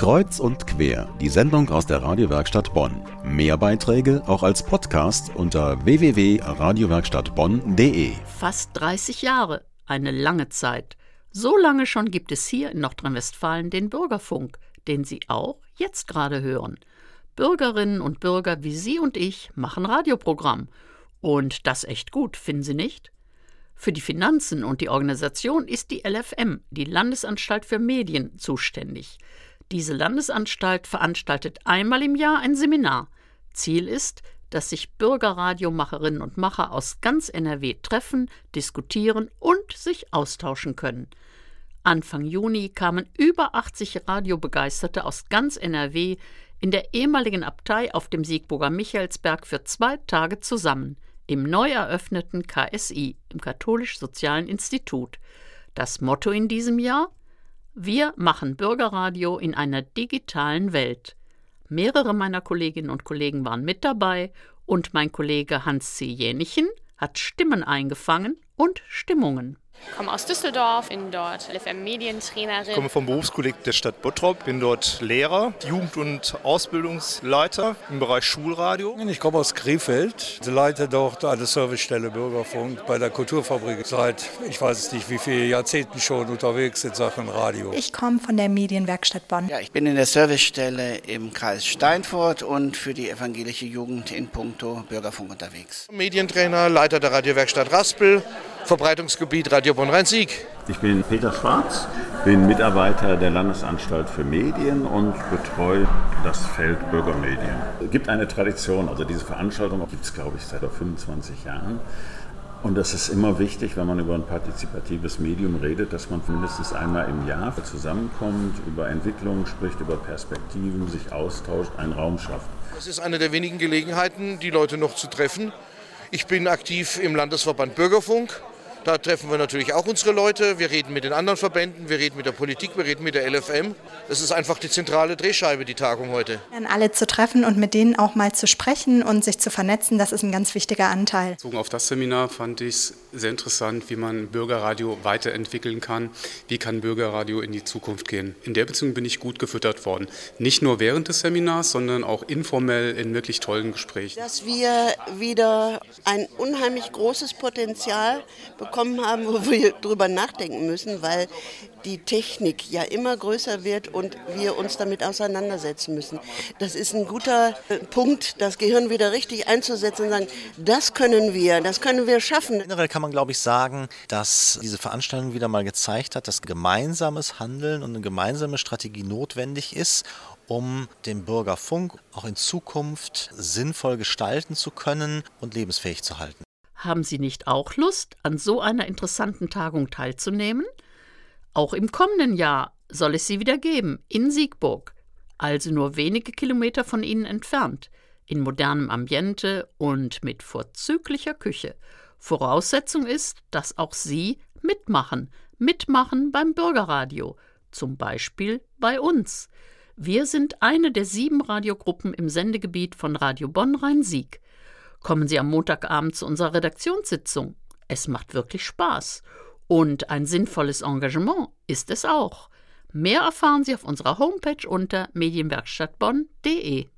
Kreuz und quer, die Sendung aus der Radiowerkstatt Bonn. Mehr Beiträge auch als Podcast unter www.radiowerkstattbonn.de. Fast 30 Jahre, eine lange Zeit. So lange schon gibt es hier in Nordrhein-Westfalen den Bürgerfunk, den Sie auch jetzt gerade hören. Bürgerinnen und Bürger wie Sie und ich machen Radioprogramm. Und das echt gut, finden Sie nicht? Für die Finanzen und die Organisation ist die LFM, die Landesanstalt für Medien, zuständig. Diese Landesanstalt veranstaltet einmal im Jahr ein Seminar. Ziel ist, dass sich Bürgerradiomacherinnen und Macher aus ganz NRW treffen, diskutieren und sich austauschen können. Anfang Juni kamen über 80 Radiobegeisterte aus ganz NRW in der ehemaligen Abtei auf dem Siegburger Michaelsberg für zwei Tage zusammen im neu eröffneten KSI, im Katholisch-Sozialen Institut. Das Motto in diesem Jahr wir machen Bürgerradio in einer digitalen Welt. Mehrere meiner Kolleginnen und Kollegen waren mit dabei und mein Kollege Hans C. Jänichen hat Stimmen eingefangen und Stimmungen. Ich komme aus Düsseldorf, bin dort LFM-Medientrainerin. Ich komme vom Berufskolleg der Stadt Bottrop, bin dort Lehrer, Jugend- und Ausbildungsleiter im Bereich Schulradio. Ich komme aus Krefeld, leite dort eine Servicestelle Bürgerfunk bei der Kulturfabrik seit, ich weiß es nicht, wie viele Jahrzehnten schon unterwegs in Sachen Radio. Ich komme von der Medienwerkstatt Bonn. Ja, ich bin in der Servicestelle im Kreis Steinfurt und für die evangelische Jugend in puncto Bürgerfunk unterwegs. Medientrainer, Leiter der Radiowerkstatt Raspel, Verbreitungsgebiet Radio Bonn-Rhein-Sieg. Ich bin Peter Schwarz, bin Mitarbeiter der Landesanstalt für Medien und betreue das Feld Bürgermedien. Es gibt eine Tradition, also diese Veranstaltung gibt es, glaube ich, seit 25 Jahren. Und das ist immer wichtig, wenn man über ein partizipatives Medium redet, dass man mindestens einmal im Jahr zusammenkommt, über Entwicklungen spricht, über Perspektiven, sich austauscht, einen Raum schafft. Es ist eine der wenigen Gelegenheiten, die Leute noch zu treffen. Ich bin aktiv im Landesverband Bürgerfunk da treffen wir natürlich auch unsere Leute. Wir reden mit den anderen Verbänden, wir reden mit der Politik, wir reden mit der LFM. Das ist einfach die zentrale Drehscheibe, die Tagung heute. An alle zu treffen und mit denen auch mal zu sprechen und sich zu vernetzen, das ist ein ganz wichtiger Anteil. Bezogen auf das Seminar fand ich es sehr interessant, wie man Bürgerradio weiterentwickeln kann. Wie kann Bürgerradio in die Zukunft gehen? In der Beziehung bin ich gut gefüttert worden. Nicht nur während des Seminars, sondern auch informell in wirklich tollen Gesprächen. Dass wir wieder ein unheimlich großes Potenzial bekommen bekommen haben, wo wir drüber nachdenken müssen, weil die Technik ja immer größer wird und wir uns damit auseinandersetzen müssen. Das ist ein guter äh, Punkt, das Gehirn wieder richtig einzusetzen und sagen, das können wir, das können wir schaffen. Generell kann man, glaube ich, sagen, dass diese Veranstaltung wieder mal gezeigt hat, dass gemeinsames Handeln und eine gemeinsame Strategie notwendig ist, um den Bürgerfunk auch in Zukunft sinnvoll gestalten zu können und lebensfähig zu halten. Haben Sie nicht auch Lust, an so einer interessanten Tagung teilzunehmen? Auch im kommenden Jahr soll es sie wieder geben, in Siegburg, also nur wenige Kilometer von Ihnen entfernt, in modernem Ambiente und mit vorzüglicher Küche. Voraussetzung ist, dass auch Sie mitmachen, mitmachen beim Bürgerradio, zum Beispiel bei uns. Wir sind eine der sieben Radiogruppen im Sendegebiet von Radio Bonn-Rhein-Sieg. Kommen Sie am Montagabend zu unserer Redaktionssitzung. Es macht wirklich Spaß. Und ein sinnvolles Engagement ist es auch. Mehr erfahren Sie auf unserer Homepage unter medienwerkstattbonn.de.